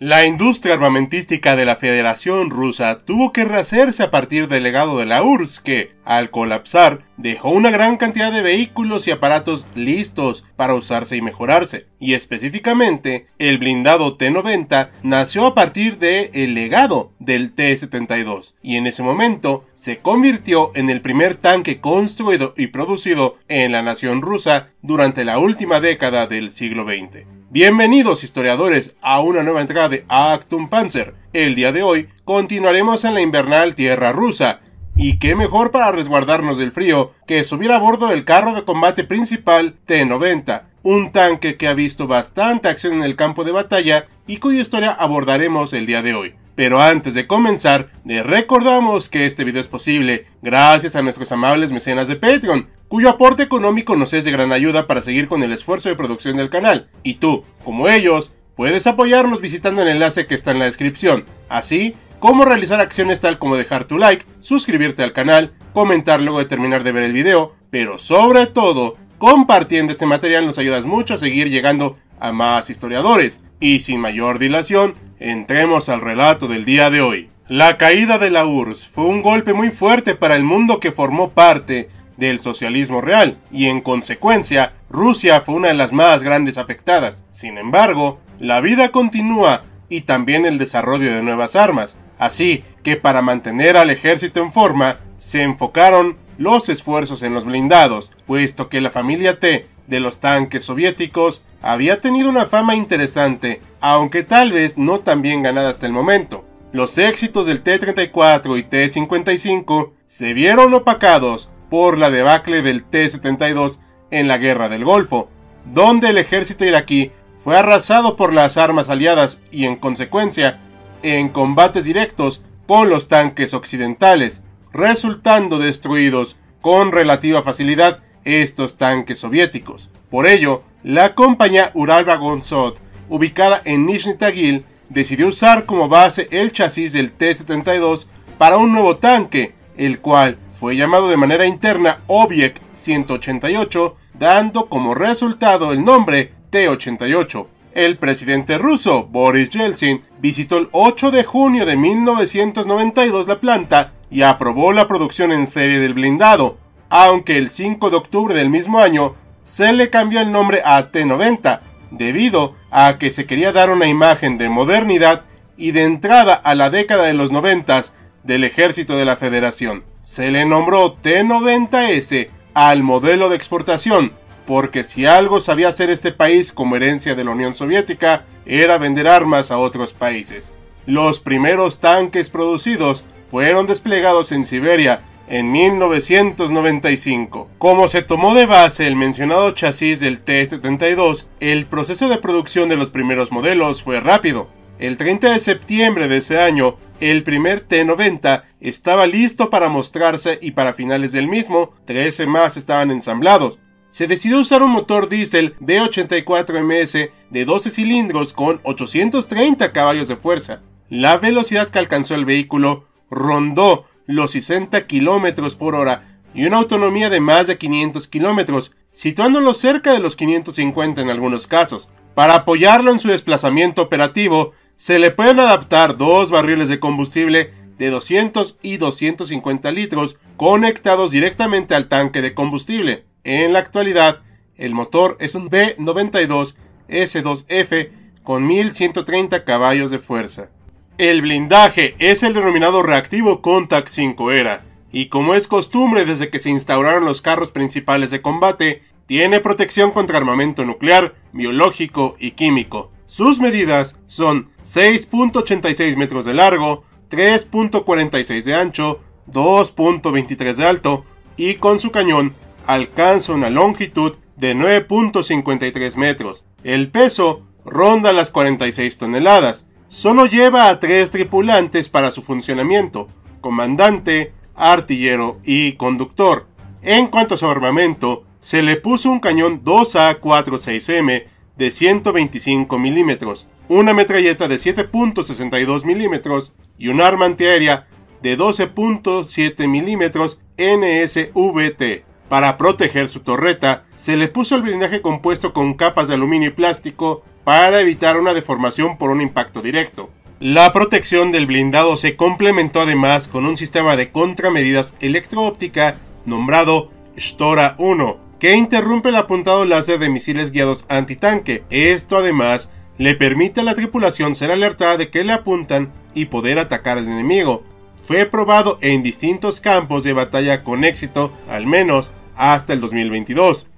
La industria armamentística de la Federación Rusa tuvo que rehacerse a partir del legado de la URSS que, al colapsar, dejó una gran cantidad de vehículos y aparatos listos para usarse y mejorarse. Y específicamente, el blindado T-90 nació a partir del el legado del T-72 y en ese momento se convirtió en el primer tanque construido y producido en la nación rusa durante la última década del siglo XX. Bienvenidos historiadores a una nueva entrega de Actum Panzer. El día de hoy continuaremos en la invernal tierra rusa. Y qué mejor para resguardarnos del frío que subir a bordo del carro de combate principal T-90, un tanque que ha visto bastante acción en el campo de batalla y cuya historia abordaremos el día de hoy. Pero antes de comenzar, les recordamos que este video es posible gracias a nuestros amables mecenas de Patreon, cuyo aporte económico nos es de gran ayuda para seguir con el esfuerzo de producción del canal. Y tú, como ellos, puedes apoyarnos visitando el enlace que está en la descripción, así como realizar acciones tal como dejar tu like, suscribirte al canal, comentar luego de terminar de ver el video, pero sobre todo, compartiendo este material nos ayudas mucho a seguir llegando a más historiadores. Y sin mayor dilación, Entremos al relato del día de hoy. La caída de la URSS fue un golpe muy fuerte para el mundo que formó parte del socialismo real y en consecuencia Rusia fue una de las más grandes afectadas. Sin embargo, la vida continúa y también el desarrollo de nuevas armas, así que para mantener al ejército en forma se enfocaron los esfuerzos en los blindados, puesto que la familia T de los tanques soviéticos había tenido una fama interesante, aunque tal vez no tan bien ganada hasta el momento. Los éxitos del T-34 y T-55 se vieron opacados por la debacle del T-72 en la Guerra del Golfo, donde el ejército iraquí fue arrasado por las armas aliadas y en consecuencia en combates directos con los tanques occidentales, resultando destruidos con relativa facilidad estos tanques soviéticos. Por ello, la compañía Uralvagonsod, ubicada en Nizhny Tagil, decidió usar como base el chasis del T-72 para un nuevo tanque, el cual fue llamado de manera interna Obiek 188, dando como resultado el nombre T-88. El presidente ruso Boris Yeltsin visitó el 8 de junio de 1992 la planta y aprobó la producción en serie del blindado, aunque el 5 de octubre del mismo año se le cambió el nombre a T90, debido a que se quería dar una imagen de modernidad y de entrada a la década de los 90 del ejército de la Federación. Se le nombró T90S al modelo de exportación, porque si algo sabía hacer este país como herencia de la Unión Soviética, era vender armas a otros países. Los primeros tanques producidos fueron desplegados en Siberia en 1995. Como se tomó de base el mencionado chasis del T-72, el proceso de producción de los primeros modelos fue rápido. El 30 de septiembre de ese año, el primer T-90 estaba listo para mostrarse y para finales del mismo, 13 más estaban ensamblados. Se decidió usar un motor diésel V84MS de 12 cilindros con 830 caballos de fuerza. La velocidad que alcanzó el vehículo rondó los 60 km por hora y una autonomía de más de 500 km, situándolo cerca de los 550 en algunos casos. Para apoyarlo en su desplazamiento operativo, se le pueden adaptar dos barriles de combustible de 200 y 250 litros conectados directamente al tanque de combustible. En la actualidad, el motor es un B92 S2F con 1130 caballos de fuerza. El blindaje es el denominado reactivo Contact 5 Era, y como es costumbre desde que se instauraron los carros principales de combate, tiene protección contra armamento nuclear, biológico y químico. Sus medidas son 6.86 metros de largo, 3.46 de ancho, 2.23 de alto y con su cañón alcanza una longitud de 9.53 metros. El peso ronda las 46 toneladas Solo lleva a tres tripulantes para su funcionamiento, comandante, artillero y conductor. En cuanto a su armamento, se le puso un cañón 2A46M de 125 milímetros, una metralleta de 7.62 milímetros y un arma antiaérea de 12.7 milímetros NSVT. Para proteger su torreta, se le puso el blindaje compuesto con capas de aluminio y plástico para evitar una deformación por un impacto directo. La protección del blindado se complementó además con un sistema de contramedidas electro-óptica nombrado Stora 1, que interrumpe el apuntado láser de misiles guiados antitanque. Esto además le permite a la tripulación ser alertada de que le apuntan y poder atacar al enemigo. Fue probado en distintos campos de batalla con éxito, al menos hasta el 2022.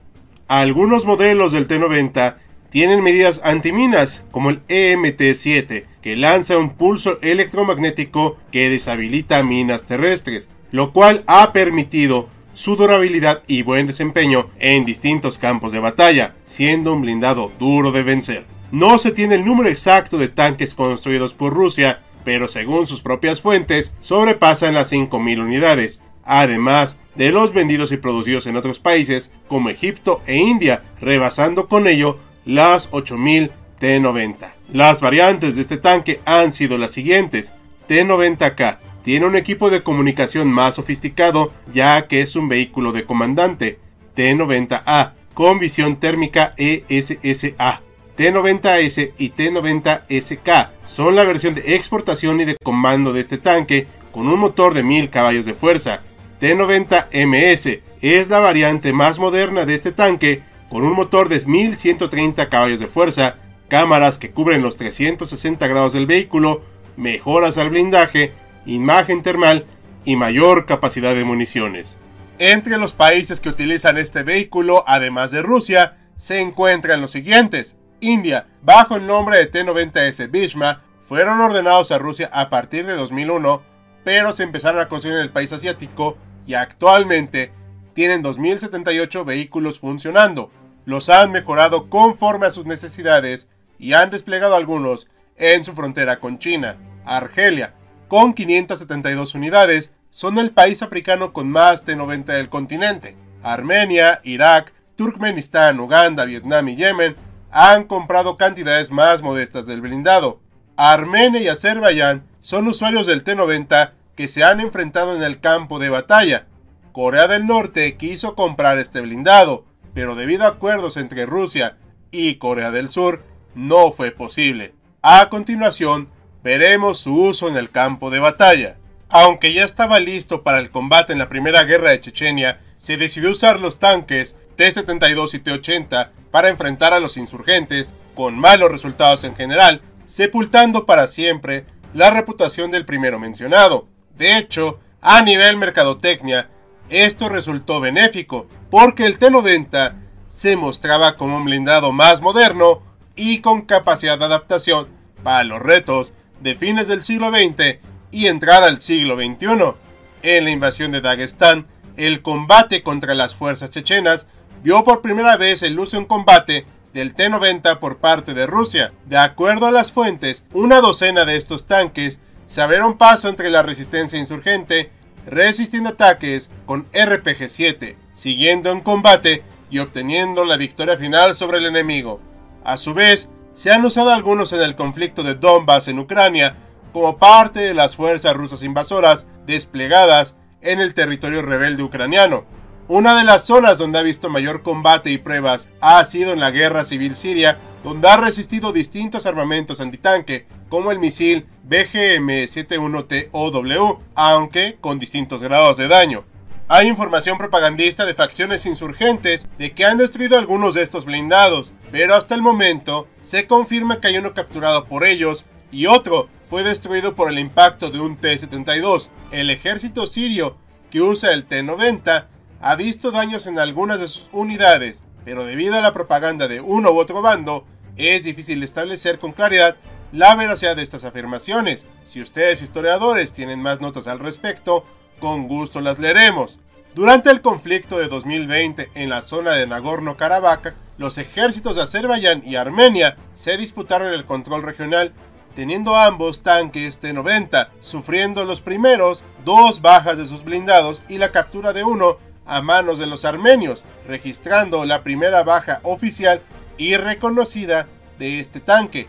Algunos modelos del T-90 tienen medidas antiminas, como el EMT-7, que lanza un pulso electromagnético que deshabilita minas terrestres, lo cual ha permitido su durabilidad y buen desempeño en distintos campos de batalla, siendo un blindado duro de vencer. No se tiene el número exacto de tanques construidos por Rusia, pero según sus propias fuentes, sobrepasan las 5.000 unidades, además de los vendidos y producidos en otros países como Egipto e India, rebasando con ello las 8000 T90. Las variantes de este tanque han sido las siguientes. T90K tiene un equipo de comunicación más sofisticado ya que es un vehículo de comandante. T90A con visión térmica ESSA. T90S y T90SK son la versión de exportación y de comando de este tanque con un motor de 1000 caballos de fuerza. T90MS es la variante más moderna de este tanque con un motor de 1130 caballos de fuerza, cámaras que cubren los 360 grados del vehículo, mejoras al blindaje, imagen termal y mayor capacidad de municiones. Entre los países que utilizan este vehículo, además de Rusia, se encuentran los siguientes. India, bajo el nombre de T-90S Bhishma, fueron ordenados a Rusia a partir de 2001, pero se empezaron a construir en el país asiático y actualmente tienen 2.078 vehículos funcionando. Los han mejorado conforme a sus necesidades y han desplegado algunos en su frontera con China. Argelia, con 572 unidades, son el país africano con más de 90 del continente. Armenia, Irak, Turkmenistán, Uganda, Vietnam y Yemen han comprado cantidades más modestas del blindado. Armenia y Azerbaiyán son usuarios del T-90 que se han enfrentado en el campo de batalla. Corea del Norte quiso comprar este blindado, pero debido a acuerdos entre Rusia y Corea del Sur, no fue posible. A continuación, veremos su uso en el campo de batalla. Aunque ya estaba listo para el combate en la Primera Guerra de Chechenia, se decidió usar los tanques T-72 y T-80 para enfrentar a los insurgentes, con malos resultados en general, sepultando para siempre la reputación del primero mencionado. De hecho, a nivel mercadotecnia, esto resultó benéfico, porque el T-90 se mostraba como un blindado más moderno y con capacidad de adaptación para los retos de fines del siglo XX y entrada al siglo XXI. En la invasión de Dagestán, el combate contra las fuerzas chechenas vio por primera vez el uso en combate del T-90 por parte de Rusia. De acuerdo a las fuentes, una docena de estos tanques se abrieron paso entre la resistencia insurgente, resistiendo ataques con RPG-7, siguiendo en combate y obteniendo la victoria final sobre el enemigo. A su vez, se han usado algunos en el conflicto de Donbass en Ucrania como parte de las fuerzas rusas invasoras desplegadas en el territorio rebelde ucraniano. Una de las zonas donde ha visto mayor combate y pruebas ha sido en la guerra civil siria, donde ha resistido distintos armamentos antitanque, como el misil BGM-71TOW, aunque con distintos grados de daño. Hay información propagandista de facciones insurgentes de que han destruido algunos de estos blindados, pero hasta el momento se confirma que hay uno capturado por ellos y otro fue destruido por el impacto de un T-72. El ejército sirio, que usa el T-90, ha visto daños en algunas de sus unidades, pero debido a la propaganda de uno u otro bando, es difícil establecer con claridad la veracidad de estas afirmaciones. Si ustedes historiadores tienen más notas al respecto, con gusto las leeremos. Durante el conflicto de 2020 en la zona de Nagorno-Karabaj, los ejércitos de Azerbaiyán y Armenia se disputaron el control regional, teniendo ambos tanques T-90, sufriendo los primeros dos bajas de sus blindados y la captura de uno a manos de los armenios, registrando la primera baja oficial y reconocida de este tanque.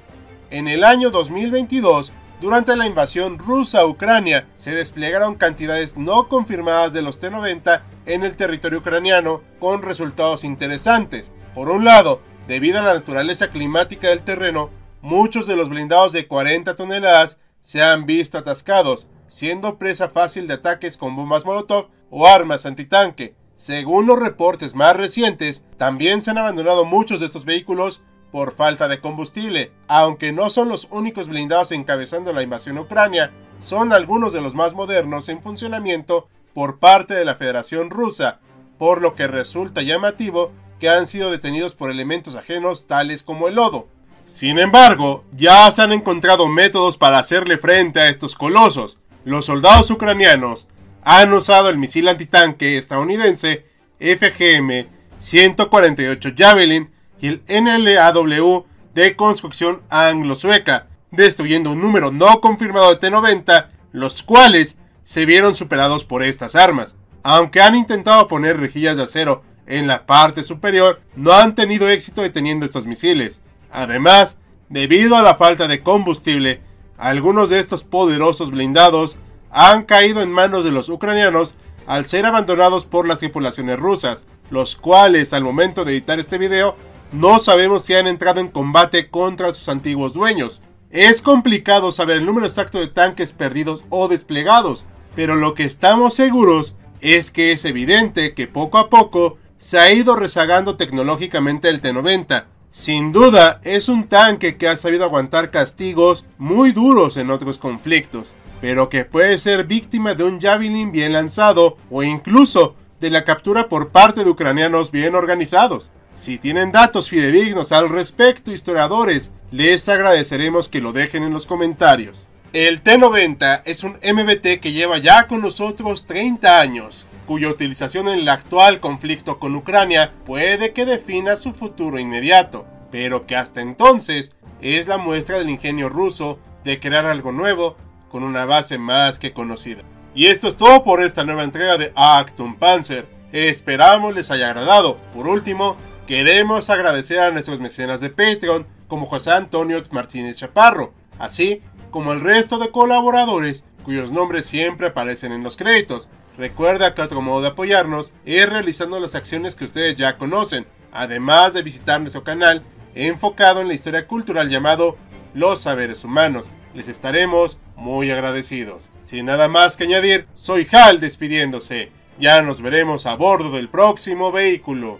En el año 2022, durante la invasión rusa a Ucrania, se desplegaron cantidades no confirmadas de los T-90 en el territorio ucraniano con resultados interesantes. Por un lado, debido a la naturaleza climática del terreno, muchos de los blindados de 40 toneladas se han visto atascados, siendo presa fácil de ataques con bombas Molotov o armas antitanque. Según los reportes más recientes, también se han abandonado muchos de estos vehículos por falta de combustible. Aunque no son los únicos blindados encabezando la invasión a Ucrania, son algunos de los más modernos en funcionamiento por parte de la Federación Rusa, por lo que resulta llamativo que han sido detenidos por elementos ajenos tales como el lodo. Sin embargo, ya se han encontrado métodos para hacerle frente a estos colosos. Los soldados ucranianos han usado el misil antitanque estadounidense FGM-148 Javelin y el NLAW de construcción anglo-sueca, destruyendo un número no confirmado de T-90, los cuales se vieron superados por estas armas. Aunque han intentado poner rejillas de acero en la parte superior, no han tenido éxito deteniendo estos misiles. Además, debido a la falta de combustible, algunos de estos poderosos blindados han caído en manos de los ucranianos al ser abandonados por las tripulaciones rusas, los cuales al momento de editar este video no sabemos si han entrado en combate contra sus antiguos dueños. Es complicado saber el número exacto de tanques perdidos o desplegados, pero lo que estamos seguros es que es evidente que poco a poco se ha ido rezagando tecnológicamente el T-90. Sin duda, es un tanque que ha sabido aguantar castigos muy duros en otros conflictos, pero que puede ser víctima de un Javelin bien lanzado o incluso de la captura por parte de ucranianos bien organizados. Si tienen datos fidedignos al respecto, historiadores, les agradeceremos que lo dejen en los comentarios. El T-90 es un MBT que lleva ya con nosotros 30 años, cuya utilización en el actual conflicto con Ucrania puede que defina su futuro inmediato, pero que hasta entonces es la muestra del ingenio ruso de crear algo nuevo con una base más que conocida. Y esto es todo por esta nueva entrega de Actum Panzer. Esperamos les haya agradado. Por último, queremos agradecer a nuestros mecenas de Patreon como José Antonio Martínez Chaparro, así como el resto de colaboradores cuyos nombres siempre aparecen en los créditos. Recuerda que otro modo de apoyarnos es realizando las acciones que ustedes ya conocen, además de visitar nuestro canal enfocado en la historia cultural llamado Los Saberes Humanos. Les estaremos muy agradecidos. Sin nada más que añadir, soy Hal despidiéndose. Ya nos veremos a bordo del próximo vehículo.